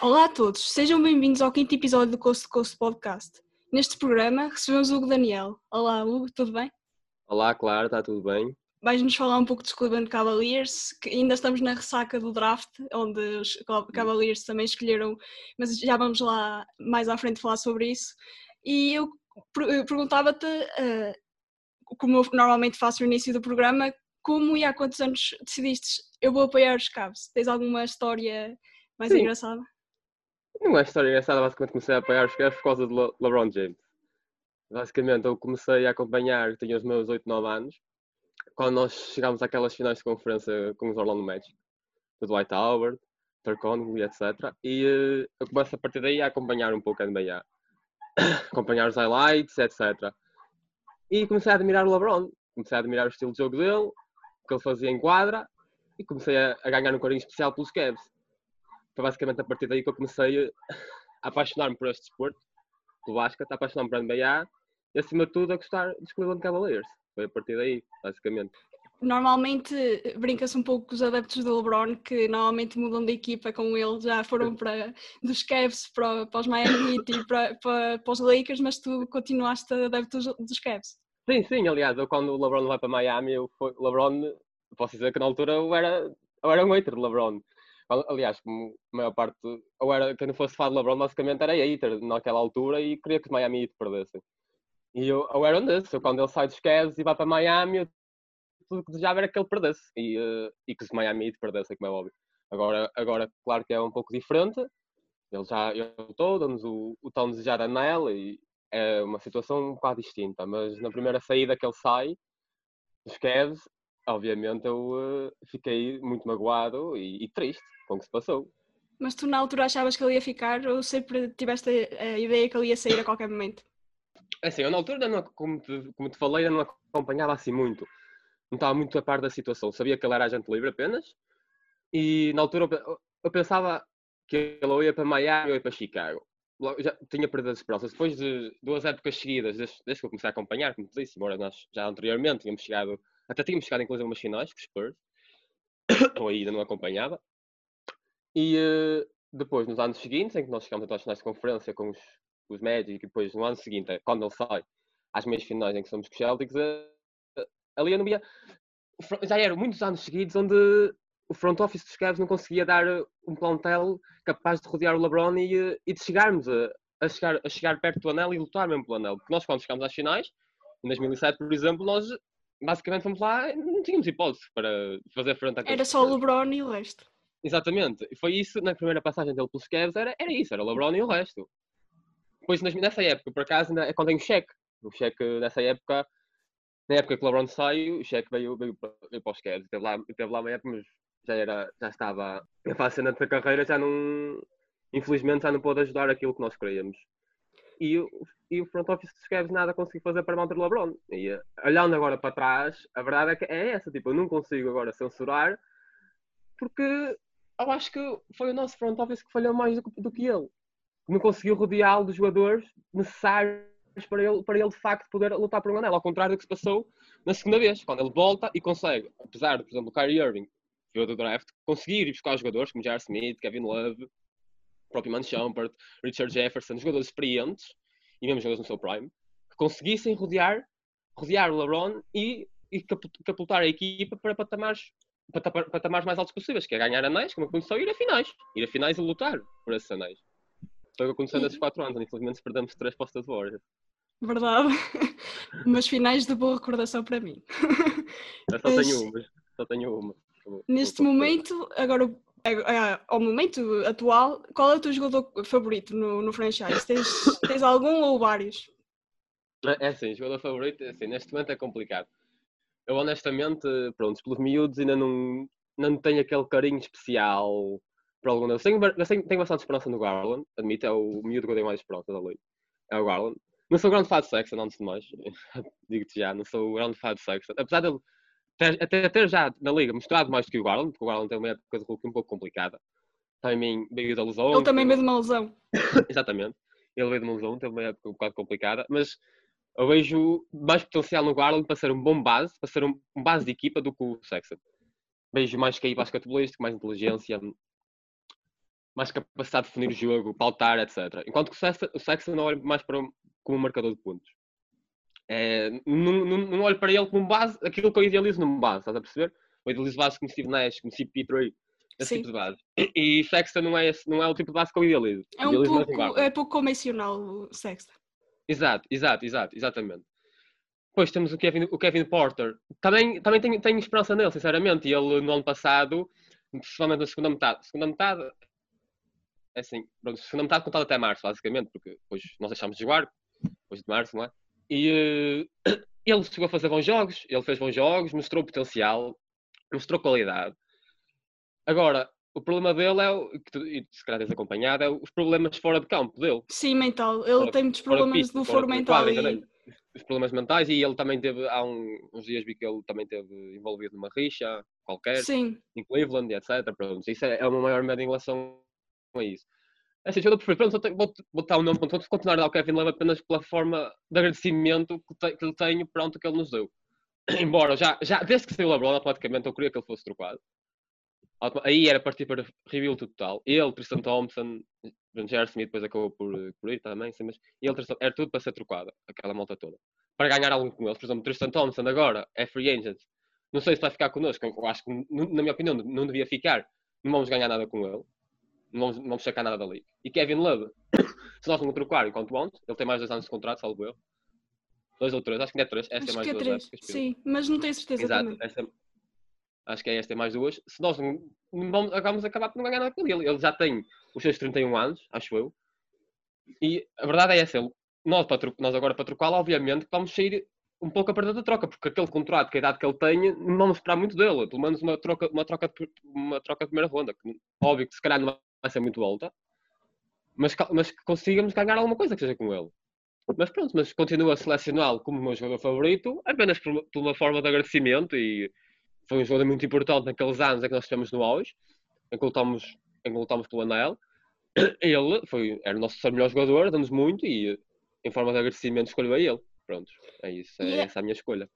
Olá a todos, sejam bem-vindos ao quinto episódio do Coast to Coast Podcast. Neste programa recebemos o Hugo Daniel. Olá Hugo, tudo bem? Olá, claro, está tudo bem? Vais-nos falar um pouco dos Cleveland Cavaliers, que ainda estamos na ressaca do draft, onde os Cavaliers também escolheram, mas já vamos lá mais à frente falar sobre isso. E eu perguntava-te, uh, como eu normalmente faço no início do programa, como e há quantos anos decidiste eu vou apoiar os Cavs? Tens alguma história mais Sim. engraçada? Não é história engraçada, basicamente comecei a apoiar os Cavs por causa Le LeBron James. Basicamente eu comecei a acompanhar, tinha os meus 8, 9 anos, quando nós chegámos àquelas finais de conferência com os Orlando Magic, do Dwight Howard, Turcon, etc. E uh, eu começo a partir daí a acompanhar um pouco a NBA. acompanhar os highlights, etc. E comecei a admirar o LeBron. Comecei a admirar o estilo de jogo dele, o que ele fazia em quadra, e comecei a, a ganhar um carinho especial pelos Cavs foi basicamente a partir daí que eu comecei a apaixonar-me por este desporto, do basquete, a apaixonar-me por NBA e acima de tudo a gostar dos Cleveland Cavaliers. Foi a partir daí, basicamente. Normalmente brinca-se um pouco com os adeptos do LeBron que normalmente mudam de equipa com ele, já foram para dos Cavs para, para os Miami Heat e para, para, para, os Lakers, mas tu continuaste adepto dos, dos Cavs. Sim, sim, aliás, eu quando o LeBron vai para Miami, eu, LeBron, posso dizer que na altura eu era, eu era um hater de LeBron. Aliás, como a maior parte, ou era quem não fosse fã de LeBron, basicamente era hater naquela altura e queria que os Miami Heat perdessem. E eu, eu era um desses, eu, quando ele sai dos Cavs e vai para Miami, eu, tudo que desejava era que ele perdesse e, uh, e que os Miami Heat perdessem, como é óbvio. Agora, agora, claro que é um pouco diferente, ele já ele estou, damos o, o tão desejado anel e é uma situação um bocado distinta, mas na primeira saída que ele sai dos Cavs, obviamente eu uh, fiquei muito magoado e, e, triste com o que se passou. Mas tu na altura achavas que ele ia ficar ou sempre tiveste a, ideia que ele ia sair a qualquer momento? É assim, eu na altura, não, como, te, como te falei, não acompanhava assim muito. Não estava muito a par da situação. Sabia que ele era agente livre apenas. E na altura eu, eu pensava que ele ia para Miami ou ia para Chicago. Já tinha perdido as esperanças. Depois de duas épocas seguidas, desde, desde que eu comecei a acompanhar, como te disse, embora nós já anteriormente tínhamos chegado até tínhamos chegado inclusive umas finais com os Spurs, ou ainda não acompanhava. E uh, depois, nos anos seguintes, em que nós chegamos até às finais de conferência com os, os Magic, e depois no ano seguinte, quando ele sai, às meias finais em que somos com os Celtics, uh, ali eu não via. Já eram muitos anos seguidos onde o front office dos Cavs não conseguia dar um plantel capaz de rodear o LeBron e, e de chegarmos a, a, chegar, a chegar perto do anel e lutar mesmo pelo anel. Porque nós, quando chegámos às finais, em 2007, por exemplo, nós basicamente fomos lá e não tínhamos hipótese para fazer frente a Era só o LeBron e o resto. Exatamente. E foi isso, na primeira passagem dele pelos Cavs, era, era isso, era o LeBron e o resto. Depois, nessa época, por acaso, ainda é quando tem o cheque. O cheque, nessa época, na época que o LeBron saiu, o cheque veio, veio, veio para os Cavs. Esteve lá, esteve lá uma época, mas já, era, já estava na fase da carreira, já não... Infelizmente, já não pôde ajudar aquilo que nós queríamos e, e o front office dos Cavs nada conseguiu fazer para manter o LeBron. E eh, olhando agora para trás, a verdade é que é essa, tipo, eu não consigo agora censurar porque eu acho que foi o nosso front office que falhou mais do, do que ele. Não conseguiu rodeá-lo dos jogadores necessários para ele, para ele de facto poder lutar por um anel, ao contrário do que se passou na segunda vez, quando ele volta e consegue, apesar de, por exemplo, o Kyrie Irving, veio do draft, conseguir ir buscar jogadores como Jar Smith, Kevin Love, próprio Man Shumpert, Richard Jefferson, jogadores experientes, e mesmo jogadores no seu prime, que conseguissem rodear, rodear o LeBron e, e capultar a equipa para patamares, patamares mais altos possíveis, que é ganhar anéis, como aconteceu, e ir a finais. Ir a finais e lutar por esses anéis. Foi o que aconteceu nesses 4 anos, infelizmente perdemos 3 postas de Warriors. Verdade. Mas finais de boa recordação para mim. Eu só tenho uma. Só tenho uma. Neste momento, agora ao momento atual, qual é o teu jogador favorito no, no franchise? Tens, tens algum ou vários? É assim, jogador favorito, é assim, neste momento é complicado. Eu honestamente, pronto, pelos miúdos ainda não, não tenho aquele carinho especial para algum deles. Tenho, tenho, tenho bastante esperança no Garland, admito, é o miúdo que eu tenho mais esperança da lei. É o Garland. Não sou grande fã de Sexton, antes de mais. Digo-te já, não sou grande fã de Sexton. Apesar até ter já na liga mostrado mais do que o Garland, porque o Garland tem uma época de Hulk um pouco complicada. Também veio da lesão. Ele também veio de uma lesão. Exatamente. Ele veio de uma lesão, teve uma época um bocado complicada, mas eu vejo mais potencial no Garland para ser um bom base, para ser um, um base de equipa do que o Sexton. Vejo mais que aí basquetebolístico, mais inteligência. mais capacidade de definir o jogo, pautar, etc. Enquanto que o Sexton, o Sexton olha mais para um, como um marcador de pontos. É, não, não, não olho para ele como base, aquilo que eu idealizo numa base, estás a perceber? Eu idealizo base como Steve Nash, como CP3, esse Sim. tipo de base. E Sexton não é, esse, não é o tipo de base que eu idealizo. É um Idealizo pouco, é pouco convencional o Sexta. Exato, exato, exato, exatamente. Depois temos o Kevin, o Kevin Porter. Também, também tenho, tenho esperança nele, sinceramente. Ele no ano passado, principalmente na segunda metade, segunda metade, é assim, pronto, segunda metade contado até março, basicamente, porque depois nós deixámos de jogar, depois de março, não é? E eh, ele chegou a fazer bons jogos, ele fez bons jogos, mostrou potencial, mostrou qualidade. Agora, o problema dele é, o que tu, e se calhar tens acompanhado, é os problemas fora de campo dele. Sim, mental. Ele Fora- tem muitos problemas pista, no foro mental. quadra, e-? Os problemas mentais e ele também teve, há um- uns dias vi que ele também teve envolvido numa rixa qualquer, Sim, em Cleveland, etc. Pronto, isso é, é uma maior medo em relação a isso. É assim, eu dou tenho- vou botar o nome, pronto, vou continuar a dar ao Kevin Love apenas pela forma de agradecimento que, que lhe tenho pronto que ele nos deu. Embora, já, já desde que saiu o LeBron, automaticamente eu queria que ele fosse trocado. Aí era partir para rebuild total. Ele, Tristan Thompson, J.R. Smith depois acabou por, por ir também, sim, mas ele, era tudo para ser trocado, aquela malta toda. Para ganhar algo com eles. Por exemplo, Tristan Thompson agora é free agent. Não sei se vai ficar connosco, eu acho que, na minha opinião, não devia ficar. Não vamos ganhar nada com ele. Não vamos, não vamos sacar nada dali. E Kevin Love, se nós não o trocar enquanto antes, ele tem mais dois anos de contrato, salvo eu. Dois ou três, acho que não é três, esta é acho mais que é duas três. penso. Sim, mas não tenho certeza Exato, também. esta, acho que é esta e mais duas. Se nós não, não vamos, vamos acabar por não ganhar nada com ele. Ele- já tem os seus 31 anos, acho eu. E a verdade é essa, nós, para nós agora para trocá-lo, obviamente, vamos sair um pouco a perder da troca, porque aquele contrato, que a idade que ele tem, não vamos esperar muito dele. Pelo menos uma troca, uma troca, de, uma troca de primeira ronda. Que, óbvio que se calhar não vai ser muito alta, mas, mas que consigamos ganhar alguma coisa que seja com ele. Mas pronto, mas continuo a selecioná-lo como o meu jogador favorito, apenas por, por uma forma de agradecimento e foi um jogador muito importante naqueles anos em que nós estivemos no auge, em que lutamos, em que lutamos pelo anel. Ele foi, era o nosso melhor jogador, damos muito e em forma de agradecimento escolho a ele. Pronto, é isso, é E é- essa a minha escolha.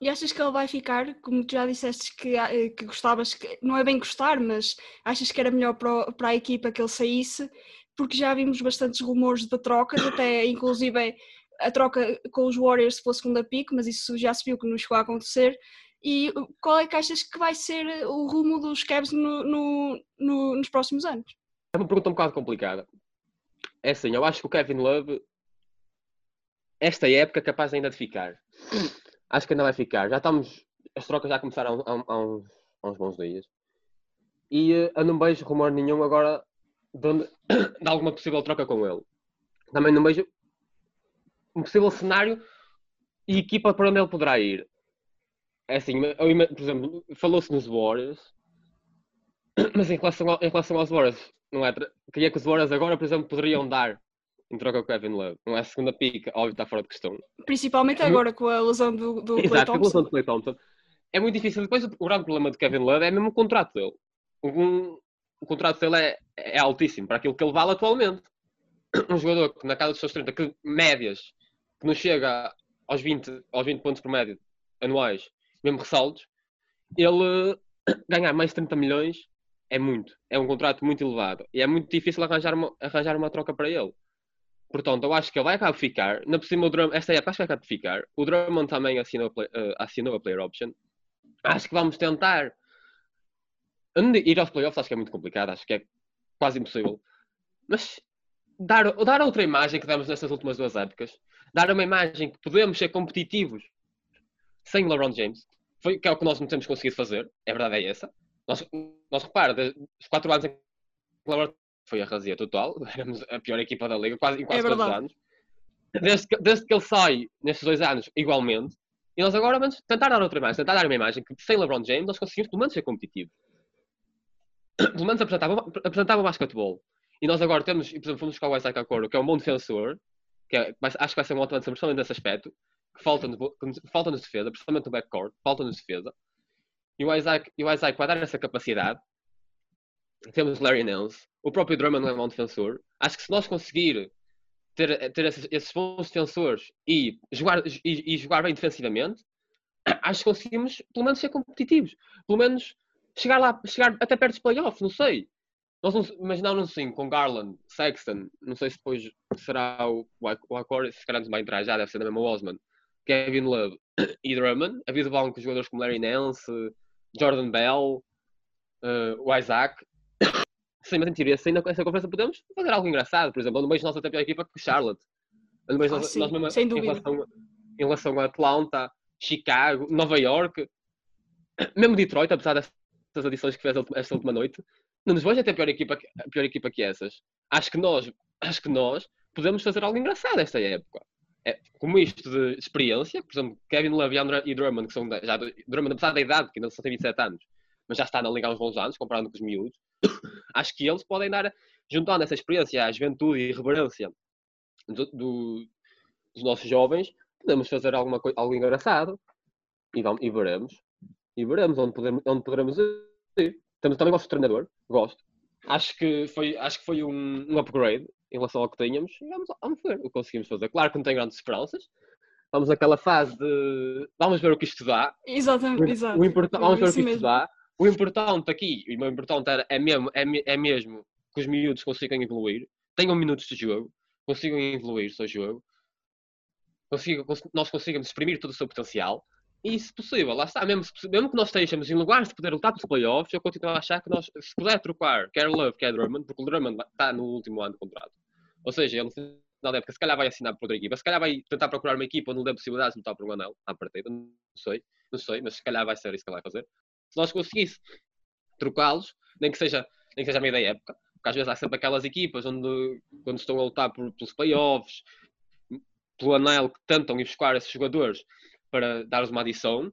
E achas que ele vai ficar, como tu já disseste que, ah, eh, que gostavas, que não é bem gostar, mas achas que era melhor para, para a equipa que ele saísse, porque já vimos bastantes rumores de trocas, até inclusive a troca com os Warriors se fosse segunda pico, mas isso já se viu que não chegou a acontecer. E qual é que achas que vai ser o rumo dos Cavs no, no- no- nos próximos anos? É uma pergunta um bocado complicada. É assim, eu acho que o Kevin Love, esta época, é capaz ainda de ficar. Acho que ainda vai ficar. Já estamos. As trocas já começaram há, há uns, há uns bons dias. E eh, eu não vejo rumor nenhum agora de, onde- de alguma possível troca com ele. Também não vejo um possível cenário e equipa para onde ele poderá ir. É assim, eu por exemplo, falou-se nos Warriors, mas em relação, ao- em relação aos Warriors, não é? Queria que os Warriors agora, por exemplo, poderiam dar em troca com o Kevin Love. Não é a segunda pica, óbvio, está fora de questão. Principalmente É agora com a lesão do, do Exato, a relação Thompson. de Clay Thompson. É muito difícil. Depois, o grande problema de Kevin Love é mesmo o contrato dele. Um- o contrato dele é, é altíssimo para aquilo que ele vale atualmente. Um jogador que na casa dos seus 30, que médias, que não chega aos 20, aos 20 pontos por média anuais, mesmo ressaltos, ele ganhar mais de 30 milhões é muito. É um contrato muito elevado. E é muito difícil arranjar uma, arranjar uma troca para ele. Portanto, eu acho que ele vai acabar de ficar. Na por cima, o Drummond, esta época acho que vai acabar de ficar. O Drummond também assinou, play- eh, assinou a player option. Acho que vamos tentar. Ir aos playoffs acho que é muito complicado, acho que é quase impossível. Mas dar, dar outra imagem que demos nestas últimas duas épocas, dar uma imagem que podemos ser competitivos sem LeBron James, foi, que é o que nós não temos conseguido fazer, a verdade é essa. Nós, nós repara, os quatro anos em que LeBron foi a razia total, éramos a pior equipa da liga, quase, em quase É todos os anos. Desde que, desde que ele sai, nestes dois anos, igualmente, e nós agora vamos tentar dar outra imagem, tentar dar uma imagem que sem LeBron James nós conseguimos pelo menos ser competitivos. Pelo menos apresentava, apresentava o basquetebol. E nós agora temos, e, por exemplo, fomos buscar o Isaac Okoro, que é um bom defensor, que é- acho que vai ser um ótimo defensor, principalmente nesse aspecto, que falta-nos falta -nos defesa, principalmente no backcourt, falta-nos defesa. E o, Isaac, e o Isaac vai dar essa capacidade. Temos Larry Nance, o próprio Drummond não é um defensor. Acho que se nós conseguir ter, ter esses, esses bons defensores e jogar, e, e jogar bem defensivamente, acho que conseguimos pelo menos ser competitivos. Pelo menos chegar lá, chegar até perto dos playoffs, não sei. nós não, imaginávamos assim, com Garland, Sexton, não sei se depois será o, o se calhar não vai entrar já, deve ser da mesma Osman, Kevin Love e Drummond. Havia de banco jogadores como Larry Nance, Jordan Bell, uh, o Isaac. Sim, mas em teoria, assim, nessa conferência podemos fazer algo engraçado. Por exemplo, no meio de nossa até pior equipa que Charlotte. No meio ah, nós, nós mesmo, sem dúvida. Em relação, em relação a Atlanta, Chicago, Nova York, mesmo Detroit, apesar dessas adições que fez esta última noite, não nos vejo até pior equipa, pior equipa que essas. Acho que nós, acho que nós podemos fazer algo engraçado esta época. É, como isto de experiência, por exemplo, Kevin Love e Drummond, que são já, Drummond, apesar da idade, que ainda só tem 27 anos, mas já está na liga uns bons anos, comparado com os miúdos, acho que eles podem dar, juntando essa experiência, a juventude e irreverência do, do, dos nossos jovens, podemos fazer alguma coisa, algo engraçado e, vamos, e veremos. E veremos onde, podemos, onde poderemos ir. Também, também gosto do treinador, gosto. Acho que foi, acho que foi um, um upgrade em relação ao que tínhamos e vamos, vamos ver o que conseguimos fazer. Claro que não tenho grandes esperanças. Vamos naquela fase de vamos ver o que isto dá. Exatamente, exato. O import... Vamos ver o que isto mesmo. dá. O importante aqui, o importante é mesmo, é, é mesmo que os miúdos consigam evoluir, tenham minutos de jogo, consigam evoluir o seu jogo, consiga, nós consigamos exprimir todo o seu potencial e, se possível, lá está, mesmo, mesmo que nós estejamos em lugares de poder lutar pelos playoffs, eu continuo a achar que nós, se puder trocar quer Love, quer Drummond, porque o Drummond está no último ano de contrato, ou seja, ele época se calhar vai assinar por outra equipa, se calhar vai tentar procurar uma equipa onde não dê possibilidades de lutar por um anel à partida, não sei, não sei, mas se calhar vai ser isso que ele vai fazer. Se nós conseguisse trocá-los, nem que seja nem que seja a meio da época, porque às vezes há sempre aquelas equipas onde, quando estão a lutar por, pelos playoffs, pelo anel, que tentam ir buscar esses jogadores para dar-lhes uma adição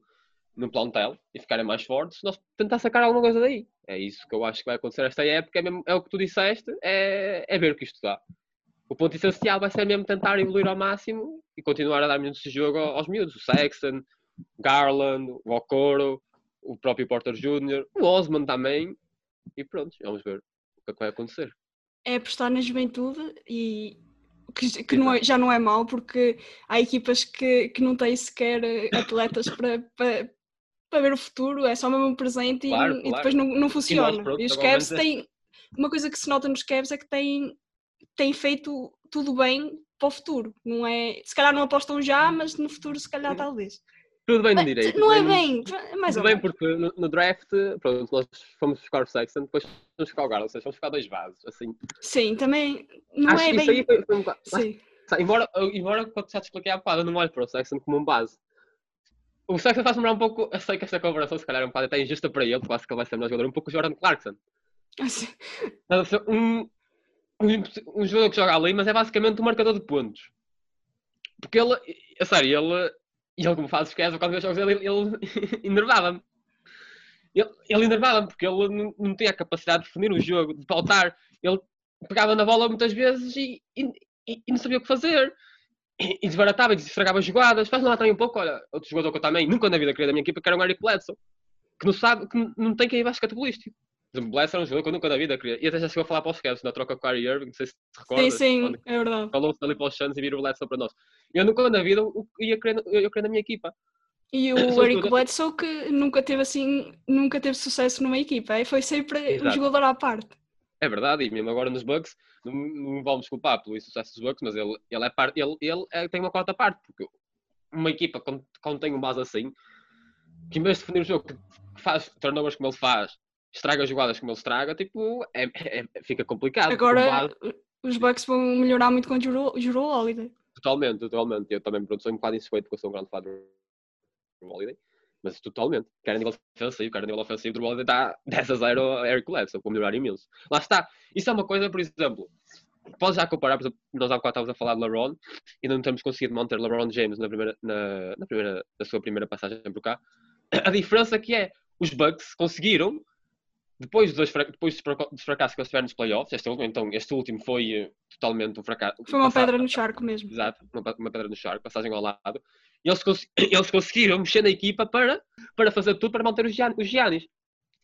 no plantel e ficarem mais fortes, nós tentar sacar alguma coisa daí. É isso que eu acho que vai acontecer esta época, é, mesmo, é o que tu disseste, é, é ver o que isto dá. O ponto essencial vai ser mesmo tentar evoluir ao máximo e continuar a dar minutos de jogo aos miúdos. O Sexton, Garland, o Okoro, o próprio Porter Jr., o Osman também. E pronto, vamos ver o que, é que vai acontecer. É apostar na juventude e que, que não é, já não é mau, porque há equipas que, que não têm sequer eh, atletas para, para, para ver o futuro, é só mesmo um presente claro, e, claro. e, depois não, não funciona. E, pronto, e os Cavs é têm. Uma coisa que se nota nos Cavs é que têm, têm feito tudo bem para o futuro. Não é, se calhar não apostam já, mas no futuro se calhar talvez. Tudo bem no direito. Não é bem, é mais Tudo bem porque no, no, draft, pronto, nós fomos buscar o Sexton, depois fomos buscar o Garland, ou seja, fomos buscar dois vasos, assim. Sim, também não Acho é bem... Aí foi, foi um Sim. Mas, embora, embora, quando já te expliquei há bocado, eu não olho para o Sexton como um base. O Sexton faz lembrar um pouco, eu sei que esta comparação se calhar é um bocado até injusta para ele, porque acho que ele vai ser melhor jogador, um pouco o Jordan Clarkson. Ah, um, um, um jogador que joga ali, mas é basicamente um marcador de pontos. Porque ele, a sério, ele e ele, como faz esquece, quando eu jogos ele, ele enervava-me. Ele, ele enervava-me porque ele não, não tinha a capacidade de definir o jogo, de pautar. Ele pegava na bola muitas vezes e, e, e não sabia o que fazer. E, e desbaratava estragava jogadas. Faz lá também um pouco, olha, outro jogador que eu também nunca na vida queria da minha equipa, que era o Eric Bledsoe, que não sabe, que não tem quem ir baixo catebolístico. Por exemplo, era um jogador que eu nunca na vida queria. E até já chegou a falar para os Cavs na troca com o Kyrie Irving, não sei se te recordas. Sim, sim, é verdade. Falou-se ali para os Suns e virou o Bledsoe para nós. Eu nunca na vida ia querer, eu querer na minha equipa. E o Eric Bledsoe que nunca teve assim, nunca teve sucesso numa equipa, e foi sempre Exato. um jogador à parte. É verdade, e mesmo agora nos Bucks, não, não vamos culpar pelo sucesso dos Bucks, mas ele, ele, é parte, ele, ele é, tem uma quarta parte, porque uma equipa quando, quando tem um base assim, que em vez de definir o jogo, que faz turnovers como ele faz, estraga jogadas como ele estraga, tipo, é, é, fica complicado. Agora os Bucks vão melhorar muito com o Juro Holiday. Totalmente, totalmente. Eu também pronto, sou um bocado insuspeito porque eu sou um grande fã do Holiday. Mas totalmente. Quer a nível ofensivo, quer a nível ofensivo, o Holiday está 10 a 0 a Eric Bledsoe, para melhorar imenso. Lá está. Isso é uma coisa, por exemplo, pode já comparar, por exemplo, nós há bocado estávamos a falar de LeBron e não temos conseguido manter LeBron James na, primeira, na, na, primeira, na sua primeira passagem por cá. A diferença que é, os Bucks conseguiram depois dos, depois dos fracassos que eles tiveram nos playoffs, este último, então, este último foi eh, totalmente um fracasso. Foi uma pedra no charco mesmo. Exato, uma, pedra no charco, passagem ao lado. E eles, cons eles conseguiram mexer na equipa para, para fazer tudo para manter os, Gian os Giannis.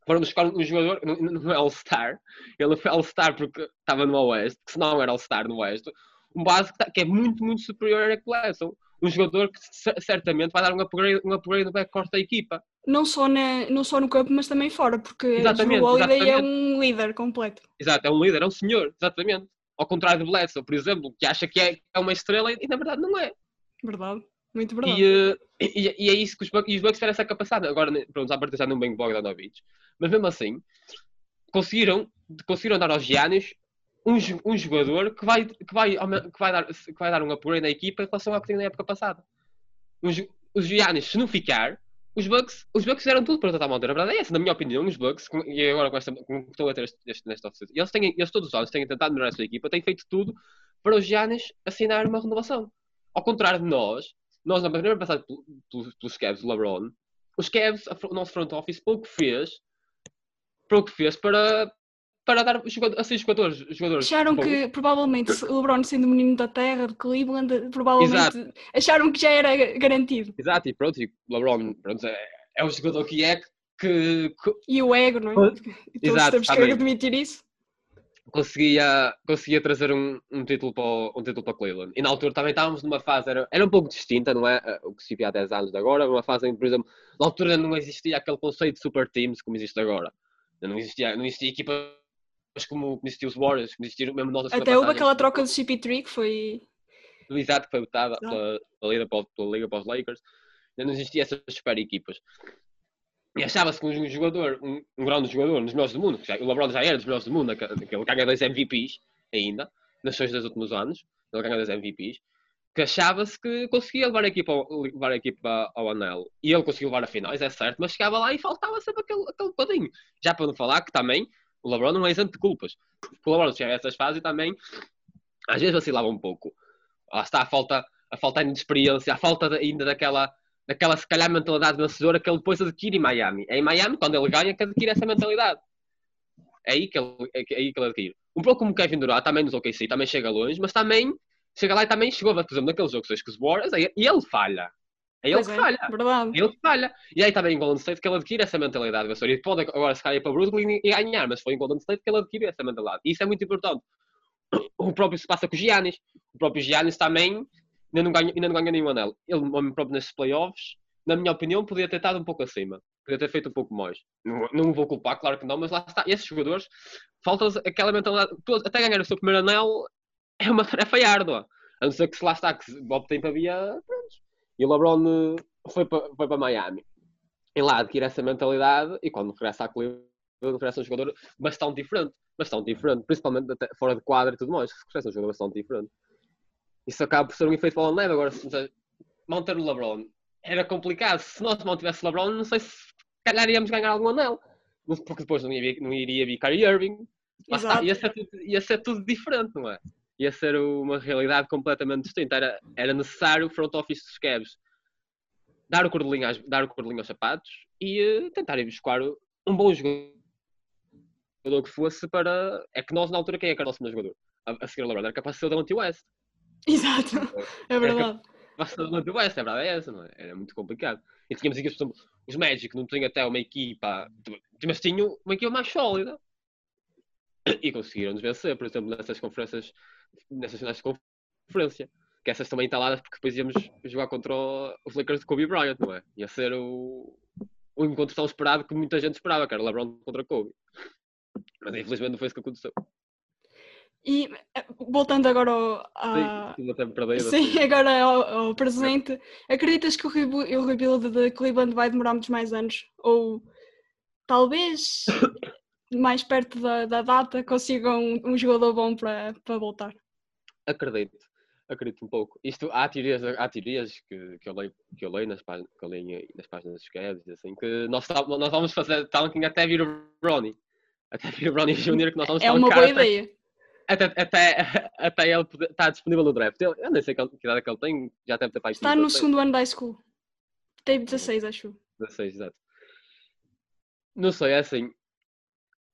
Foram buscar um jogador, não é All-Star, ele foi All-Star porque estava no Oeste, que se não era All-Star no Oeste, um base que, tá, que, é muito, muito superior a Eric Bledsoe. um jogador que certamente vai dar um upgrade, um upgrade no backcourt da equipa. Não só, na, não só no campo, mas também fora, porque exatamente, o Holiday é um líder completo. Exato, é um líder, é um senhor, exatamente. Ao contrário de Bledsoe, por exemplo, que acha que é, é uma estrela e na verdade não é. Verdade, muito verdade. E, uh, e, e, é isso que os Bucks, e os Bucks tiveram essa capacidade. Agora, pronto, já partir já não bem Bogdanovich. Mas mesmo assim, conseguiram, conseguiram dar aos Giannis um, um jogador que vai, que, vai, que, vai dar, que vai dar um apoio na equipa em relação ao que tinha na época passada. Os, os Giannis, se não ficar, os Bucks, os Bucks fizeram tudo para tentar manter. A verdade é essa, na minha opinião, os Bucks, e agora com esta, com, estou a ter este, este, eles, têm, eles todos os anos têm tentado melhorar a sua equipa, têm feito tudo para os Giannis assinar uma renovação. Ao contrário de nós, nós na primeira passada pelos, pelos Cavs do LeBron, os Cavs, o nosso front office, pouco fez o que fez para, para dar a seis jogadores. jogadores acharam que provavelmente o LeBron sendo menino da terra, de Cleveland, provavelmente Exato. acharam que já era garantido. Exato, e pronto, e LeBron pronto, é, é o jogador que é que, que... E o ego, não é? Exato, temos que admitir isso. Conseguia, conseguia trazer um, um, título para o, um título para Cleveland. E na altura também estávamos numa fase, era, era um pouco distinta, não é? O que se via há 10 anos de agora, uma fase em que, por exemplo, na altura não existia aquele conceito de super teams como existe agora. Não existia, não existia equipas como, como existiam os Warriors, como existiam mesmo nós Até houve aquela troca do CP3 que foi. Exato, que foi votada pela, pela, Liga para, pela Liga para os Lakers. Não existia essas super equipas. E achava-se que um jogador, um, um grande jogador, nos melhores do mundo, já, o LeBron já era dos melhores do mundo, ele ganha dois MVPs ainda, nas suas dos últimos anos, ele ganha dois MVPs, que achava-se que conseguia levar a equipa, ao, levar a equipa ao anel. E ele conseguiu levar a finais, é certo, mas chegava lá e faltava sempre aquele, aquele bocadinho. Já para não falar que também o LeBron não é isento de culpas. O LeBron chega a essas fases e também às vezes vacilava um pouco. Lá está a falta, a falta ainda de experiência, a falta ainda daquela, daquela se calhar mentalidade vencedora que ele depois adquire em Miami. É em Miami, quando ele ganha, que adquire essa mentalidade. É aí que ele, é aí que ele adquire. Um pouco como Kevin Durant, também nos OKC, também chega longe, mas também chega lá e também chegou, por exemplo, naquele jogo que os Warriors, e ele falha. É ele que é, falha. Verdade. É ele que falha. E aí também em Golden State que ele adquire essa mentalidade vencedora. E pode agora se cair para Brooklyn e ganhar, mas foi em Golden State que ele adquire essa mentalidade. E isso é muito importante. O próprio se passa com o Giannis. O próprio Giannis também ainda não ganha, ainda não ganha nenhum anel. Ele, próprio nesses playoffs, na minha opinião, podia ter estado um pouco acima. Podia ter feito um pouco mais. Não, não vou culpar, claro que não, mas lá está. Esses jogadores, falta aquela mentalidade. Até ganhar o seu primeiro anel é uma tarefa árdua. A não ser que se lá está, que Bob tem para via, pronto. E o LeBron eh, foi para, foi para Miami. E lá adquire essa mentalidade e quando regressa à Cleveland, regressa um jogador bastante diferente. Bastante diferente, principalmente fora de quadra e tudo mais. Regressa um jogador bastante diferente. Isso acaba por ser um efeito bola neve. Agora, se manter o LeBron era complicado. Se nós mantivesse o LeBron, não sei se calhar íamos ganhar algum anel. Porque depois não, ia, não iria vir Kyrie Irving. Está, ia, ser tudo, ia ser tudo diferente, não é? Ia ser uma realidade completamente distinta. Era, era necessário o front office dos Cavs dar o cordelinho, às, dar o cordelinho aos sapatos e uh, tentar ir buscar um bom jogador que fosse para. É que nós, na altura, quem é que era o nosso melhor jogador? A, a seguir o LeBron era capaz de ser o Delonte West. Exato, é verdade. Era ser o Delonte West, a verdade é essa, não é? Era muito complicado. E tínhamos aqui, por exemplo, os Magic, não tinham até uma equipa, mas tinham uma equipa mais sólida e conseguiram-nos vencer, por exemplo, nessas conferências, nessas finais de conferência. Que essas também entaladas porque depois íamos jogar contra os Lakers de Kobe Bryant, não é? Ia ser o, o encontro tão esperado que muita gente esperava, que era LeBron contra Kobe. Mas infelizmente não foi isso que aconteceu. E voltando agora ao, a... Sim, Sim assim. agora ao, ao presente, é. acreditas que o, o rebuild de Cleveland vai demorar muitos mais anos? Ou talvez mais perto da, da data consigam um, um, jogador bom para, para voltar. Acredito, acredito um pouco. Isto, há teorias, há teorias que, que, eu leio, que eu leio nas, páginas, que eu leio nas páginas dos Cavs, assim, que nós, nós vamos fazer tanking até vir o Ronnie. Até vir o Ronnie Jr. que nós vamos É uma boa ideia. Até, até, até ele estar disponível no draft. Eu, eu nem sei que, idade que ele tem, já deve ter. Está no segundo ano da high school. Teve 16, acho. 16, exato. Não sei, é assim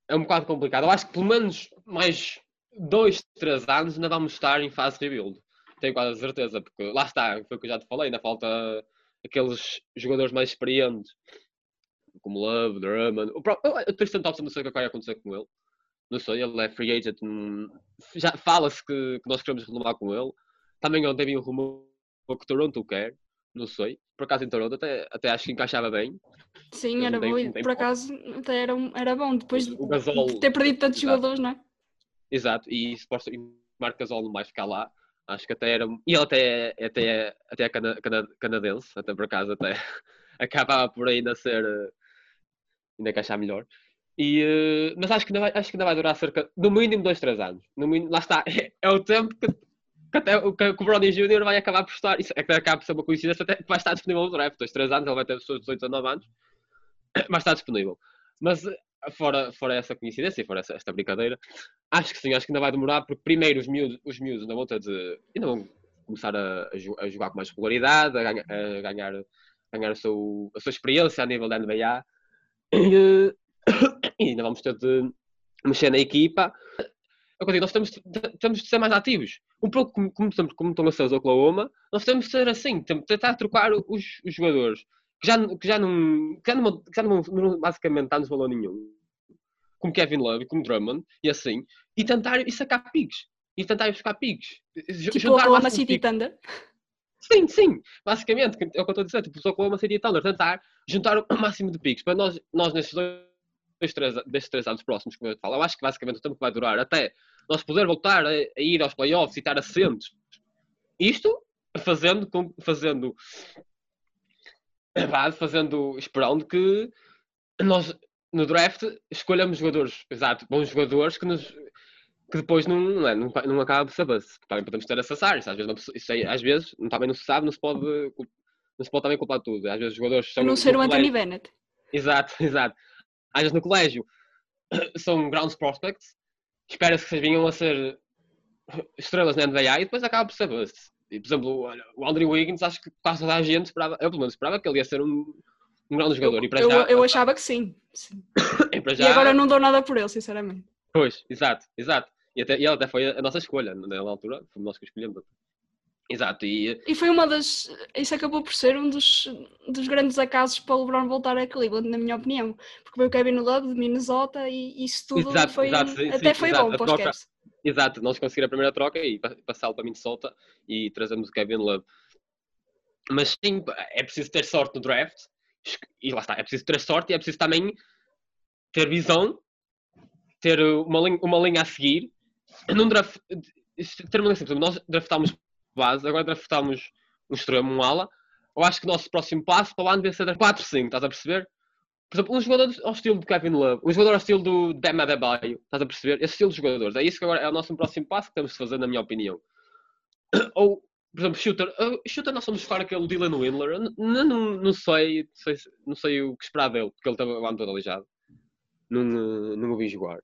é um bocado complicado. Eu acho que pelo menos mais dois, três anos ainda vamos estar em fase rebuild. Tenho quase certeza, porque lá está, foi o que eu já te falei, ainda falta aqueles jogadores mais experientes, como Love, Drummond. O próprio, eu Tristan Thompson não sei o que vai acontecer com ele. Não sei, ele é free agent. Já fala-se que, que, nós queremos renovar com ele. Também ontem vi um rumor o que Toronto quer, não sei. Por acaso em Toronto até, até acho que encaixava bem. Sim, era bom. Por acaso até era, era bom. Depois de Gasol, de ter perdido tantos Exato. jogadores, não é? exato, e suposto e Marc Gasol não vai ficar lá. Acho que até era. E ele até, é- até, é- até é cana, cana- canadense, até por acaso até acabava por ainda ser. eh, ainda encaixar melhor. E, eh, mas acho que, ainda vai, acho que ainda vai durar cerca, no mínimo, 2, 3 anos. No mínimo, lá está, é, o tempo que, que até o, que o Brownie Jr. vai acabar por estar. Isso é que acaba por ser uma coincidência, até vai estar disponível no draft. 2, 3 anos, ele vai ter os seus 18, 19 anos, vai estar disponível. Mas fora, fora essa coincidência e fora essa, esta brincadeira, acho que sim, acho que ainda vai demorar, porque primeiro os miúdos, os miúdos ainda vão ter de. ainda vão começar a, a jo- a jogar com mais regularidade, a ganhar, a ganhar, o seu, a sua experiência a nível da NBA. E, e ainda vamos ter de mexer na equipa. Eu digo, nós temos, de- temos de ser mais ativos. Um pouco como, como, estamos- como estão a ser os Oklahoma, nós temos de ser assim, temos de tentar trocar os, os jogadores que já, que já, não, que já, não, que já não, basicamente não nos valor nenhum, como Kevin Love, como Drummond, e assim, e tentar e sacar piques. E tentar buscar piques. Tipo o Oklahoma City piques. Thunder. Sim, sim, basicamente, é o que eu estou a dizer, tipo, os Oklahoma City Thunder, tentar juntar o máximo de picos para nós, nós nestes dois, dois, três, destes três anos próximos, como eu te falo, eu acho que basicamente o tempo que vai durar até nós poder voltar a, a ir aos playoffs e estar assentos. Isto fazendo, com, fazendo, fazendo, esperando que nós no draft escolhamos jogadores, exato, bons jogadores que nos que depois não, não, é, não, não acaba por saber se também podemos ter essas áreas, às vezes, não, isso aí, às vezes não- também não se sabe, não se pode não se pode também culpar tudo, às vezes os jogadores são não ser o Anthony Bennett. Exato, exato. Às vezes no colégio são grounds prospects, espera-se que vocês venham a ser estrelas na NBA e depois acaba por saber-se. E, por exemplo, olha, o Andrew Wiggins, acho que quase toda a gente esperava, eu pelo menos esperava que ele ia ser um, um grande jogador. e para eu, já, eu achava que sim. sim. e para E já- agora não dou nada por ele, sinceramente. Pois, exato, exato. E, até, e ele até foi a, nossa escolha, na altura, foi nós que escolhemos. Exato, e E foi uma das. Isso acabou por ser um dos, dos grandes acasos para o LeBron voltar a Cleveland, na minha opinião. Porque veio o Kevin Love de Minnesota e isso tudo Exato, foi. exato, sim, até sim, foi exato. bom para os Cavs. Exato, nós conseguimos a primeira troca e pa- passá-lo para Minnesota e trazemos o Kevin Love. Mas sim, é preciso ter sorte no draft e lá está, é preciso ter sorte e é preciso também ter visão, ter uma linha, uma linha a seguir. Num draft, ter uma linha assim, nós draftámos base, agora draftámos um extremo, um ala. Eu acho que o nosso próximo passo para o ano deve ser 4-5, estás a perceber? Por exemplo, um jogador ao estilo do Kevin Love, um jogador ao estilo do Bam Adebayo, estás a perceber? Esse estilo de jogadores. É isso que agora é o nosso próximo passo que temos de fazer, na minha opinião. Ou, por exemplo, shooter. Shooter nós vamos buscar aquele Dylan Windler. Eu n- n- Não, não, sei, não sei o que esperar dele, porque ele estava o ano todo aleijado. Não, não o vi jogar.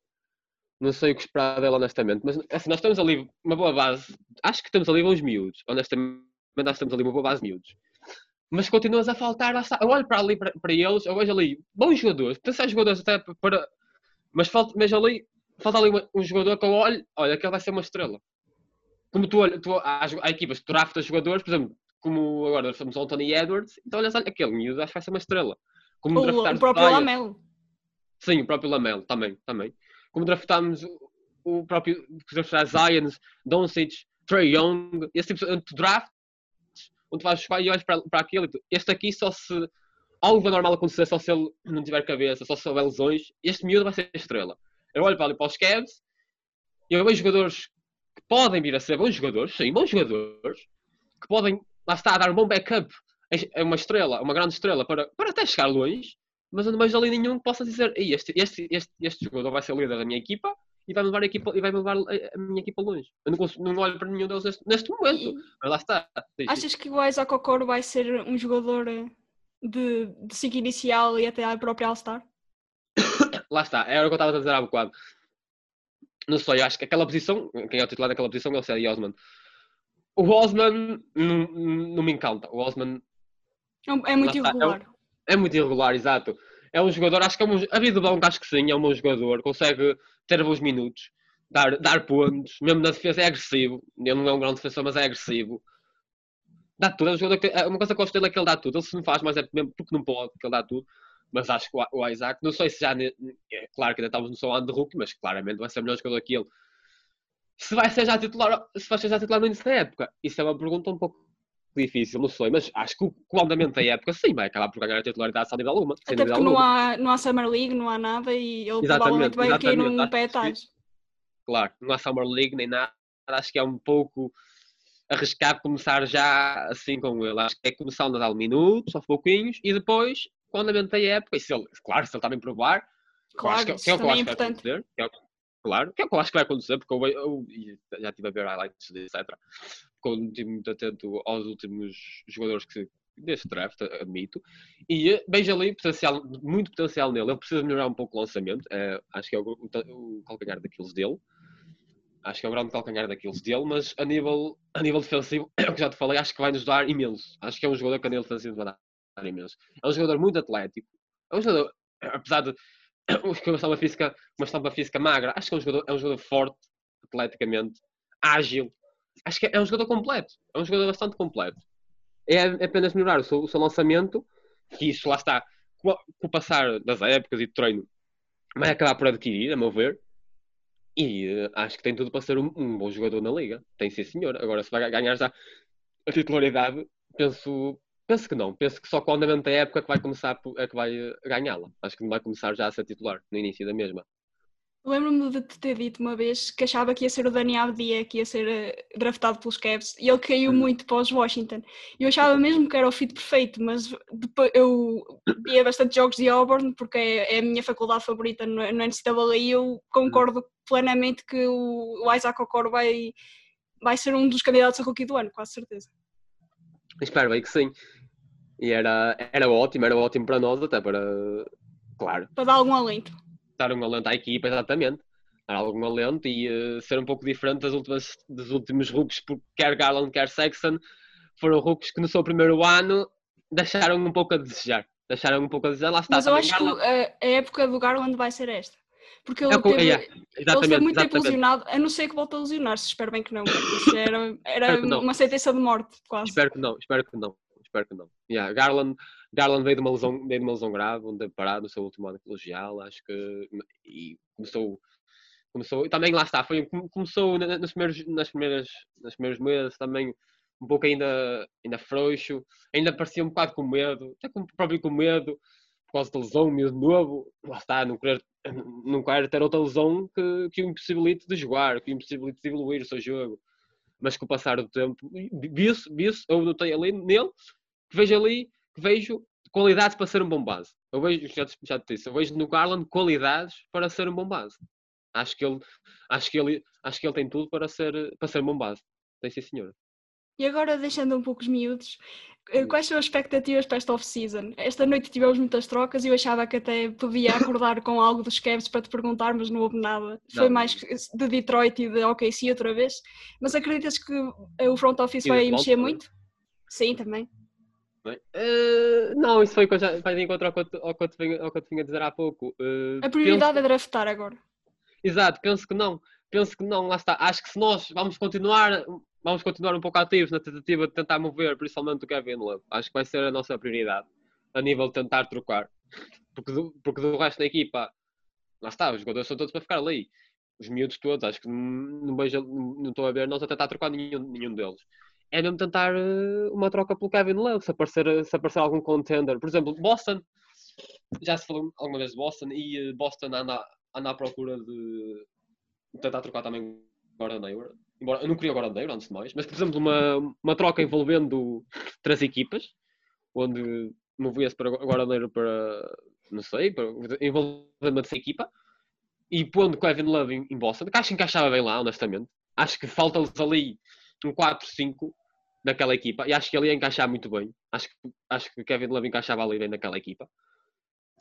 Não sei o que esperar dele, honestamente. Mas assim, nós temos ali uma boa base. Acho que temos ali bons miúdos. Honestamente, nós temos ali uma boa base de miúdos mas continuas a faltar. Eu olho para ali para, para eles, eu vejo ali bons jogadores, pensar jogadores até para. Mas falta, mas ali, falta ali uma- um jogador que eu olho, olha, aquele vai ser uma estrela. Como tu olhas, tu, há, há equipas que tu draftas jogadores, por exemplo, como agora estamos o Anthony Edwards, então olhas, olha, aquele miúdo acho que vai ser uma estrela. Como O, o próprio. Lamelo. Sim, o próprio Lamelo, também, também. Como draftámos o- próprio draftar Zion, Doncic, Trey Young, esse tipo de draft, onde vais e olhas para, para aquilo. e tu- Este aqui só se algo anormal acontecer, só se ele não tiver cabeça, só se houver lesões, este miúdo vai ser estrela. Eu olho para ali para os Cavs e eu vejo jogadores que podem vir a ser bons jogadores, sim, bons jogadores, que podem, lá está, dar um bom backup é uma estrela, uma grande estrela para, para até chegar longe, mas eu não vejo ali nenhum que possa dizer "Ei, este, este, este, este jogador vai ser o líder da minha equipa e vai levar a, equipa, e vai levar a, a minha equipa longe. Eu não, consigo, não olho para nenhum deles neste, neste momento, E mas lá está. Achas que o Isaac Okoro vai ser um jogador eh, de, de ciclo inicial e até à própria All-Star? Lá está, era o que eu estava a dizer há bocado. Não sei, acho que aquela posição, quem é o titular daquela posição é o Cedi Osman. O Osman não, não me encanta. O Osman É É muito é irregular. É muito irregular, exato. É um jogador, acho que é um, a vida acho que sim, é um bom jogador, consegue ter bons minutos, dar, dar pontos, mesmo na defesa é agressivo. Ele não é um grande defensor, mas é agressivo. Dá tudo, é um jogador que, é uma coisa que eu gosto dele é que ele dá tudo. Ele se não faz, mas é mesmo porque não pode, que ele dá tudo. Mas acho que o, Isaac, não sei se já, é claro que ainda estamos no seu ano de rookie, mas claramente vai ser melhor jogador que ele. Se vai ser já titular, se vai ser já titular no início da época, isso é uma pergunta um pouco difícil, não sei, mas acho que o, o andamento da época sim vai acabar por ganhar a titularidade sem dúvida alguma. Sem Até porque não há, não há Summer League, não há nada e ele Exatamente, provavelmente vai cair num pé atrás. Claro, não há Summer League nem nada, acho que é um pouco arriscado começar já assim com ele. Acho que é começar a dar minutos, aos pouquinhos, e depois, o andamento da época, e se ele, claro, se ele também provar, eu Claro, que, que é o que eu é acho que vai importante. acontecer. Que é o, claro, que é o que eu acho que vai acontecer, porque eu, eu- e já estive a ver highlights, etc. Estive muito atento aos últimos jogadores que deste draft, admito, e vejo ali potencial, muito potencial nele. Ele precisa melhorar um pouco o lançamento, eh, acho que é o, o, o calcanhar daqueles dele. Acho que é o grande calcanhar daqueles dele, mas a nível, a nível defensivo, é o que já te falei, acho que vai nos dar imenso. Acho que é um jogador que a nível defensivo vai dar imenso. É um jogador muito atlético. É um jogador, apesar de uma estampa física, uma estampa física magra, acho que é um jogador, é um jogador forte, atleticamente, ágil. Acho que é, é um jogador completo. É um jogador bastante completo. É, apenas melhorar o seu, o seu lançamento, que isso lá está, com, o passar das épocas e de treino, vai acabar por adquirir, a meu ver. E eh, acho que tem tudo para ser um, um bom jogador na liga. Tem sim, senhor. Agora, se vai ganhar já a titularidade, penso, penso que não. Penso que só com o andamento da época é que vai começar é que vai eh, ganhá-la. Acho que não vai começar já a ser titular no início da mesma. Lembro-me de te ter dito uma vez que achava que ia ser o Dani Abdia que ia ser eh, draftado pelos Cavs e ele caiu muito para os Washington. Eu achava mesmo que era o fit perfeito, mas depois eu via bastante jogos de Auburn porque é, é a minha faculdade favorita no, NCAA e eu concordo plenamente que o, o Isaac Okoro vai, vai ser um dos candidatos a rookie do ano, quase certeza. Espero bem que sim. E era, era ótimo, era ótimo para nós, até para, claro, Para dar algum alento. Dar um alento à equipa, exatamente. Dar algum alento e eh, ser um pouco diferente das últimas, dos últimos rookies, porque quer Garland, quer Sexton, foram rookies que no seu primeiro ano deixaram um pouco a desejar. Deixaram um pouco a desejar, lá está. Mas eu acho que Garland- a, a época do Garland vai ser esta. Porque ele É que- teve, é, Ele muito tempo lesionado, a não ser que volte a lesionar-se, espero bem que não. Isso era, era que não. uma sentença de morte, quase. Espero que não, espero que não. Espero que não. Yeah, Garland, Garland veio de uma lesão, veio de uma lesão grave, onde parado no seu último ano colegial, acho que e começou, começou, e também lá está, foi, come- começou nos primeiros, nas primeiras, nos primeiros meses também um pouco ainda, ainda frouxo, ainda parecia um bocado com medo, até com, próprio com medo, por causa da lesão, medo novo, lá está, não querer, não quer ter outra lesão que, que o impossibilite de jogar, que o impossibilite de evoluir o seu jogo. Mas com o passar do tempo, viu-se, viu-se, eu notei ali nele, que vejo ali, vejo qualidades para ser um bom base. Eu vejo, já, já te disse, eu vejo no Garland qualidades para ser um bom base. Acho que ele, acho que ele, acho que ele tem tudo para ser, para ser um bom base. Tem sim, senhora. E agora, deixando um pouco os miúdos, eh, quais são as expectativas para esta off-season? Esta noite tivemos muitas trocas e eu achava que até podia acordar com algo dos Cavs para te perguntar, mas não houve nada. Foi Não. mais de Detroit e de OKC outra vez. Mas acreditas que eh, o front office vai mexer muito? Sim, também. Eh, não, isso foi que eu já, vai de encontro ao que eu te- ao que vinha- ao que eu te vinha dizer há pouco. Eh, A prioridade penso- é draftar agora. Exato, penso que não. Penso que não, lá está. Acho que se nós vamos continuar, vamos continuar um pouco ativos na tentativa de tentar mover, principalmente o Kevin Love. Acho que vai ser a nossa prioridade a nível de tentar trocar. Porque do, porque do resto da equipa, lá está, os jogadores são todos para ficar ali. Os miúdos todos, acho que não, não, vejo, não estou a ver nós a tentar trocar nenhum, nenhum deles. É mesmo tentar eh, uma troca pelo Kevin Love, se aparecer, se aparecer algum contender. Por exemplo, Boston, já se falou alguma vez de Boston e eh, Boston anda, anda à procura de tentar trocar também Gordon Hayward. Embora eu não queria Gordon Hayward antes de mais, mas por exemplo, uma, uma troca envolvendo três equipas, onde movia-se para Gordon Hayward para, não sei, para, envolvendo uma terceira equipa, e pondo Kevin Love em, em Boston, que acho que encaixava bem lá, honestamente. Acho que falta-lhes ali um 4-5 naquela equipa, e acho que ele ia encaixar muito bem. Acho que, acho que Kevin Love encaixava ali bem naquela equipa.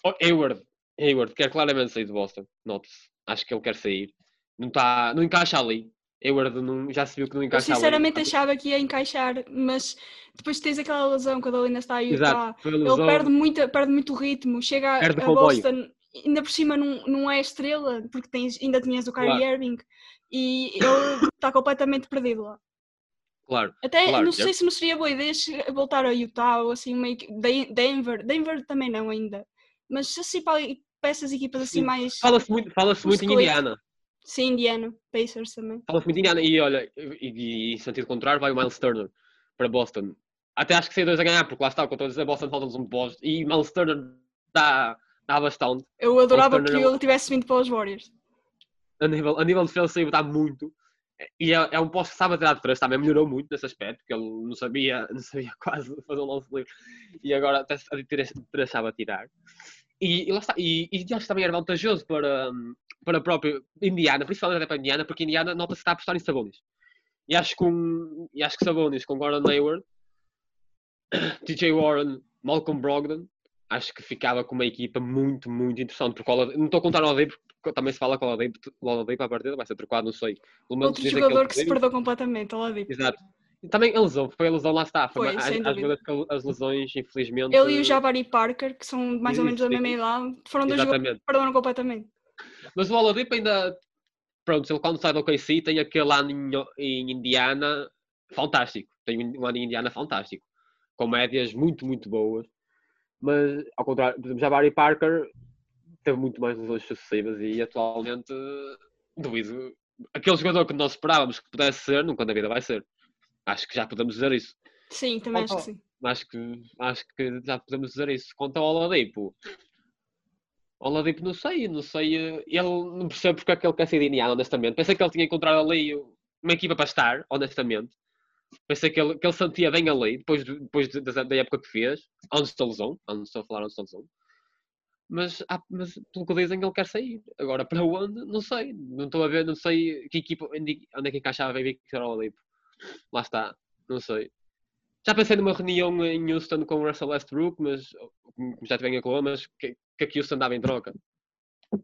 Oh, Hayward, Hayward quer claramente sair de Boston, note-se. Acho que ele quer sair. Não, tá, não encaixa ali. Hayward não, já se viu que não Eu encaixa sinceramente ali. achava que ia encaixar, mas depois tens aquela lesão quando ele ainda está aí. Exato, a Ele perde muito, perde muito ritmo, chega a- a. Boston, ainda por cima não, não é estrela, porque tens, ainda tinhas o Kyrie Claro. Irving e ele está completamente perdido lá. Claro, Até Claro, não é. sei se não seria boa ideia voltar a Utah ou assim, meio que Den- Denver, Denver também não ainda, mas assim para, para essas equipas assim Sim. mais. fala-se muito, fala muito em. Indiana. Sim, Indiana, Pacers também. Fala-se muito em Indiana. E olha, e, e em sentido contrário, vai o Miles Turner para Boston. até acho que sei dois a ganhar, porque lá está, estou a Boston Celtics um boss e Miles Turner dá, dá bastante. Eu adorava que é ele tivesse vindo para os Warriors. A nível, a nível defensivo dá muito. E é, é um posto que sabe a tirar de três, também melhorou muito nesse aspecto, porque ele não sabia, não sabia quase fazer um lance livre. E agora até três, sabe atirar. E, e lá está. E, e acho que também era vantajoso para, para a própria Indiana, principalmente para a Indiana, porque a Indiana nota-se está a apostar em Sabonis. E acho que, um, e acho que Sabonis com Gordon Hayward, TJ Warren, Malcolm Brogdon, acho que ficava com uma equipa muito, muito interessante. Porque não estou a contar o Oladipo, também se fala que o Oladipo, à partida vai ser trocado, não sei. Pelo menos Outro jogador ele que se perdeu completamente, Oladipo. Exato. Também a lesão, foi a lesão, lá está. Foi, Foi, que as lesões, infelizmente. Ele e o Jabari Parker, que são mais ou menos da mesma idade, foram dois jogadores que perderam completamente. Mas o Oladipo ainda. Pronto, ele quando sai do OKC tem aquele ano em, em Indiana fantástico. Tem um ano em Indiana fantástico. Com médias muito, muito boas. Mas, ao contrário, por exemplo, Jabari Parker teve muito mais lesões sucessivas e atualmente duvido. Aquele jogador que nós esperávamos que pudesse ser, nunca na vida vai ser. Acho que já podemos dizer isso. Sim, também acho que sim. Acho que, acho que já podemos dizer isso. Quanto ao Oladipo, Oladipo não sei, não sei. Ele não percebe porque é que ele quer ser de Indiana, honestamente. Pensei que ele tinha encontrado ali uma equipa para estar, honestamente. Pensei que ele, que ele sentia bem ali, depois, do- depois de- da, da época que fez, antes da lesão, antes de falar antes da lesão. Mas, há- mas pelo que dizem, ele quer sair. Agora, para onde? Não sei. Não estou a ver, não sei que equipa, onde é que encaixava bem Victor Oladipo. Lá está, não sei. Já pensei numa reunião em Houston com o Russell Westbrook, mas já tive em Oklahoma, mas que, que aqui Houston dava em troca?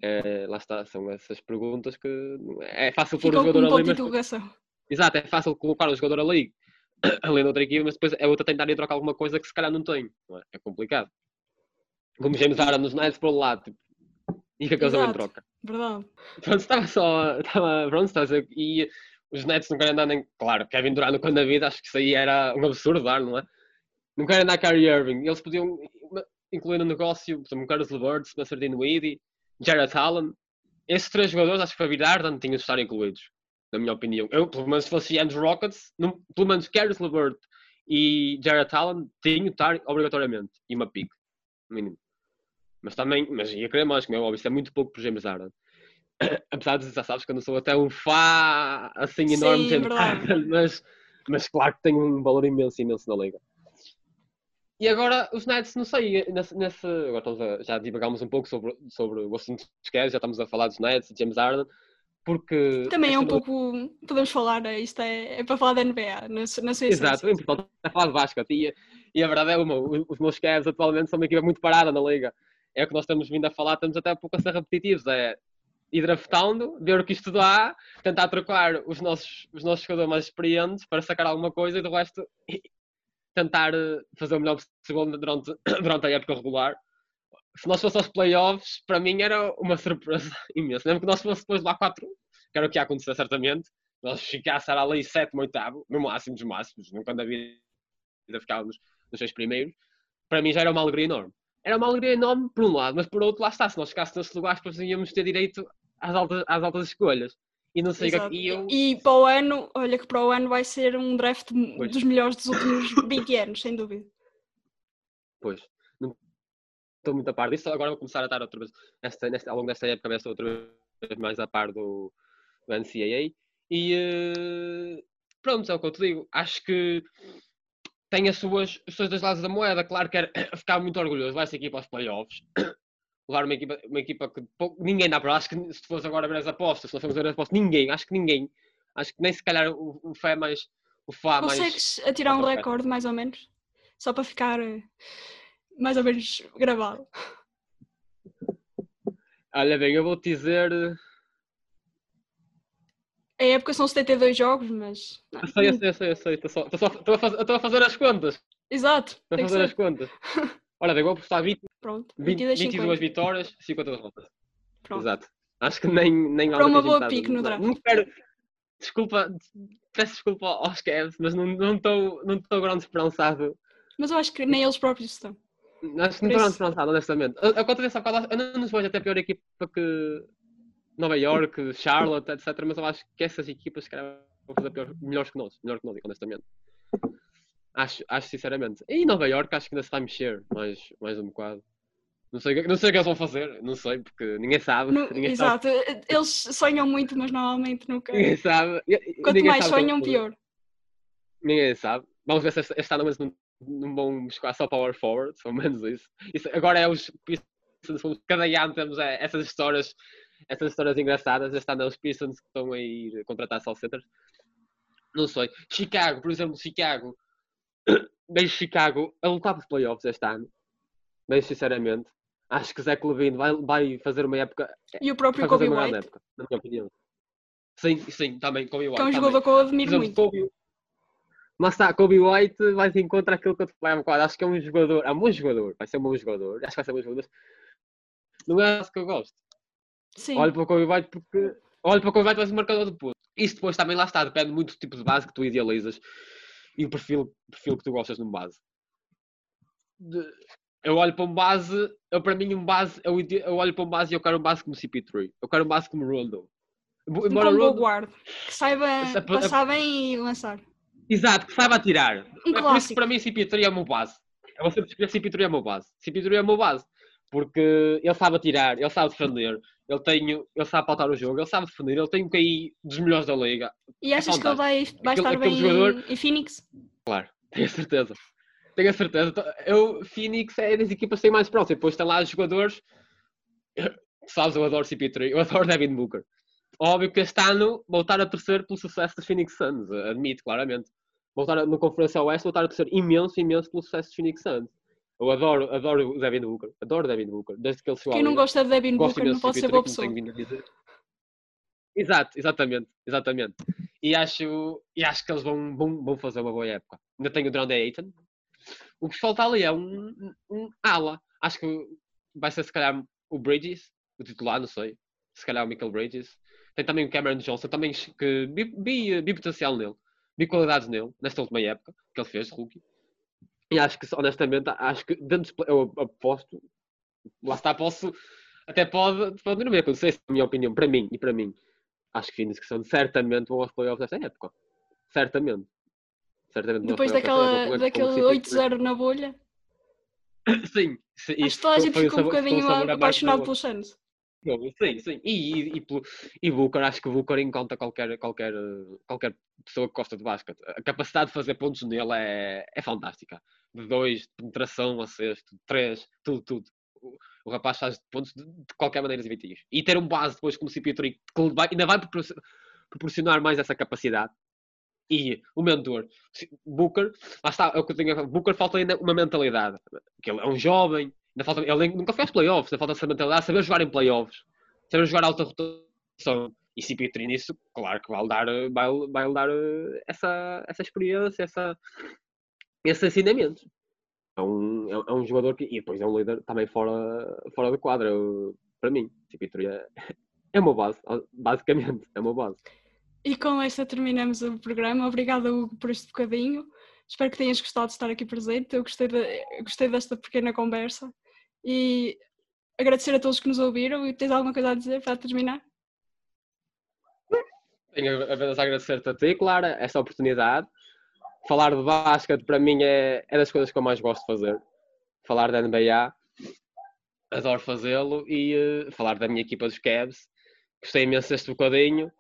É, lá está, são essas perguntas que é é fácil pôr o jogador um ali, mas exato, é fácil colocar o jogador ali, ali na outra equipa, mas depois é outra tentar ir trocar alguma coisa que se calhar não tem. não é? É complicado. Como James nos Nets por um lado, tipo, e que dão em troca. Verdade. Pronto, estava só. Estava, pronto, estava a e os Nets não querem andar nem. Claro, Kevin Durant quando na vida, acho que isso aí era um absurdo dar, não é? Não querem andar Kyrie Irving. Eles podiam incluir no negócio, por exemplo, Carlos LeVert, Spencer Dinwiddie, Jared Allen. Esses três jogadores, acho que para virar, não tinham de estar incluídos, na minha opinião. Eu, pelo menos, se fosse Andrew Rockets, não, pelo menos Carlos LeVert e Jared Allen tinham de estar obrigatoriamente. E uma pick, mínimo. Mas também, mas ia querer mais, como é óbvio, isso é muito pouco para James Harden. Apesar de já sabes que eu não sou até um fã assim enorme de Sim, James verdade. Harden, mas, mas claro que tem um valor imenso, imenso na liga. E agora os Nets, não sei, nesse, nesse- agora estamos a- já divagámos um pouco sobre, sobre o assunto que queres, já estamos a falar dos Nets e James Harden, porque... Também é um pouco. Podemos falar, é, isto é, é para falar da NBA, na, na sua Exato, é importante é falar de basquete e, e a verdade é uma, os meus Cavs atualmente são uma equipa muito parada na liga. É o que nós estamos vindo a falar, estamos até um pouco a ser repetitivos, é ir draftando, ver o que isto dá, tentar trocar os nossos, os nossos jogadores mais experientes para sacar alguma coisa e do resto tentar eh, fazer o melhor possível durante, durante a época regular. Se nós fôssemos aos playoffs, para mim era uma surpresa imensa. Mesmo que nós fôssemos depois lá 4, que era o que ia acontecer certamente, nós ficássemos ali sétimo, oitavo, no máximo dos máximos, nunca na vida ficávamos nos seis primeiros, para mim já era uma alegria enorme. Era uma alegria enorme por um lado, mas por outro, lá está, se nós ficássemos nesses lugares, depois íamos ter direito às altas, às altas escolhas. E não sei, Exato. e eu, E para o ano, olha que para o ano vai ser um draft Pois. dos melhores dos últimos 20 anos, sem dúvida. Pois, não estou muito a par disso. Agora vou começar a estar outra vez, nesta, nesta, ao longo desta época, vai outra vez mais a par do, do NCAA. E eh, pronto, é o que eu te digo. Acho que tem as suas, os seus dois lados da moeda. Claro que era ficar muito orgulhoso, vai essa equipa aos playoffs. Levar uma equipa, uma equipa que pou- ninguém dá para. Acho que se fosse agora ver as apostas, se nós formos ver as apostas, ninguém, acho que ninguém. Acho que nem se calhar o, o fé mais. O Fá mais. Consegues atirar um recorde, mais ou menos? Só para ficar eh, mais ou menos gravado. Olha bem, eu vou te dizer. A época são 72 jogos, mas. não, Eu sei, eu sei, eu sei, eu sei. Estou só- só- estou a fazer- estou a fazer as contas. Exato, Estou a fazer as contas. Ora bem, vou apostar 20, Pronto, 20, 22, 22 50. vitórias, 50 derrotas. Pronto. Exato. Acho que nem, nem Para uma boa pique no draft. Não quero. Desculpa, peço desculpa aos Cavs, mas não não estou não estou grande esperançado. Mas eu acho que nem eles próprios estão. Acho que não estou grande esperançado, honestamente. A, a conta dessa bocado, eu não nos vejo até pior equipa que Nova York, Charlotte, etc. Mas eu acho que essas equipas se calhar, vão fazer pior, melhores que nós. Melhor que nós, honestamente. Acho, acho sinceramente. E em Nova York acho que ainda se vai mexer mais, mais um bocado. Não sei, não sei o que eles vão fazer, não sei, porque ninguém sabe. Ninguém exato, sabe. eles sonham muito, mas normalmente nunca. Ninguém sabe. Quanto ninguém mais sabe sonham, pior. Ninguém sabe. Vamos ver se este este ano mas não, vão buscar só power forward, pelo menos isso. Isso- agora é os cada ano temos eh, essas histórias, essas histórias engraçadas. Este ano é os Pistons que estão a ir contratar só centers. Não sei. Chicago, por exemplo, Chicago. Vejo Chicago a lutar pelos playoffs este ano. Bem sinceramente. Acho que Zach Levine vai, vai fazer uma época. E o próprio Kobe White, época, na minha opinião. Sim, sim, também, Kobe White. que é um jogador que eu admiro exemplo, muito. Kobe... Lá está, Kobe White vai de encontro àquilo que eu te falei há bocado. Acho que é um jogador, é um bom jogador, vai ser um bom jogador, acho que vai ser um bom jogador. Não é isso que eu gosto. Sim, Olho para o Kobe White porque. Olho para o Kobe White vai ser marcador de ponto. Isso depois também lá está, depende muito do tipo de base que tu idealizas e o perfil, perfil que tu gostas num base. De- Eu olho para um base, eu, para mim um base, eu, eu olho para um base e eu quero um base como CP3. Eu quero um base como Rondo. um Embora combo Rondo, guard, que saiba Essa- passar bem e lançar. Exato, que saiba atirar. Um é por isso que clássico. para mim CP3 é o meu base. Eu vou sempre escolher CP3 é o meu base. CP3 é o meu base. Porque ele sabe atirar, ele sabe defender, ele, tem, ele sabe pautar o jogo, ele sabe defender, ele tem um QI dos melhores da liga. E achas que ele vai, vai Aquele- estar aquele bem jogador- em Phoenix? Claro, tenho a certeza. Tenho a certeza. Então, Eu, Phoenix é das equipas que têm mais próximo. Depois tem lá os jogadores. Sabes, eu adoro CP3, eu adoro Devin Booker. Óbvio que este ano voltar a torcer pelo sucesso dos Phoenix Suns, admito claramente. Voltar a- no Conferência Oeste, voltar a torcer imenso, imenso pelo sucesso dos Phoenix Suns. Eu adoro, adoro o Devin Booker, adoro Devin Booker, desde que ele à Quem não gosta de Devin Booker não pode de ser CP3, boa pessoa. Exato, exatamente, exatamente. E acho, e acho que eles vão, vão, vão fazer uma boa época. Ainda tenho o Drone Ayton. O que falta ali é um, um ala. Acho que vai ser se calhar o Bridges, o titular, não sei. Se calhar o Michael Bridges. Tem também o Cameron Johnson, também que vi, vi, vi potencial nele. Vi qualidades nele, nesta última época que ele fez, rookie. E acho que, honestamente, acho que play- eu aposto, lá está, posso, até pode, pode não me acontecer, essa é a minha opinião, para mim e para mim. Acho que Phoenix Suns certamente vão aos playoffs desta época. Certamente. Certamente Depois daquela, daquele como CP3. 8-0 na bolha, Sim, sim. acho que toda a gente ficou um bocadinho apaixonado do- pelos Suns. Sim, sim. E, e, e, e Booker, acho que Booker encontra qualquer, qualquer, qualquer pessoa que gosta de basquete. A capacidade de fazer pontos nele é, é fantástica. De dois, de penetração, a sexto, de três, tudo, tudo. O, o rapaz faz pontos de, de qualquer maneira divididos. E ter um base depois como CP3 que ainda vai propor- proporcionar mais essa capacidade. E o mentor, Booker, lá está, é o que eu tenho a. Booker falta ainda uma mentalidade. Que ele é um jovem, ainda falta, ele nunca fez playoffs, ainda falta essa mentalidade, saber jogar em playoffs, saber jogar alta rotação. E CP3 nisso, claro que vai dar, vai, vai dar eh, essa, essa experiência, essa, esse ensinamento. É um, é, é um jogador que. E depois é um líder também fora, fora do quadro. para mim, CP3 é, é uma base, basicamente, é uma base. E com esta terminamos o programa. Obrigada, Hugo, por este bocadinho. Espero que tenhas gostado de estar aqui presente. Eu gostei, de- gostei desta pequena conversa. E agradecer a todos que nos ouviram. E tens alguma coisa a dizer para terminar? Tenho apenas a agradecer-te a ti, Clara, esta oportunidade. Falar de basquete para mim é, é das coisas que eu mais gosto de fazer. Falar da NBA, adoro fazê-lo e eh, falar da minha equipa dos Cavs. Gostei imenso deste bocadinho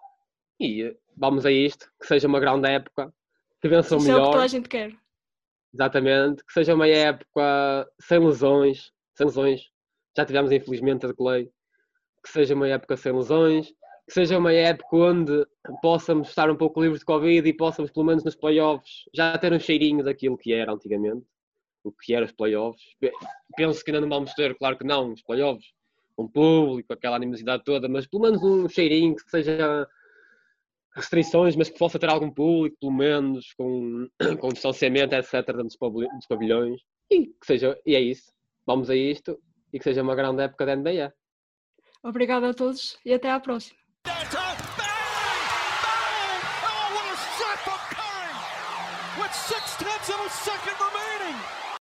e eh, vamos a isto. Que seja uma grande época, que vença o Isso é o que melhor. toda a gente quer. Exatamente, que seja uma época sem lesões, lesões. Já tivemos infelizmente a Clay. Que seja uma época sem lesões, que seja uma época onde possamos estar um pouco livres de Covid e possamos, pelo menos nos playoffs, já ter um cheirinho daquilo que era antigamente, o que eram os playoffs. Pe- Penso que ainda não vamos ter, claro que não, os playoffs, com público, aquela animosidade toda, mas pelo menos um cheirinho que seja restrições, mas que possa ter algum público, pelo menos, com, com distanciamento, etc., dos pavilhões. E que seja, e é isso. Vamos a isto e que seja uma grande época da NBA. Obrigada a todos e até à próxima.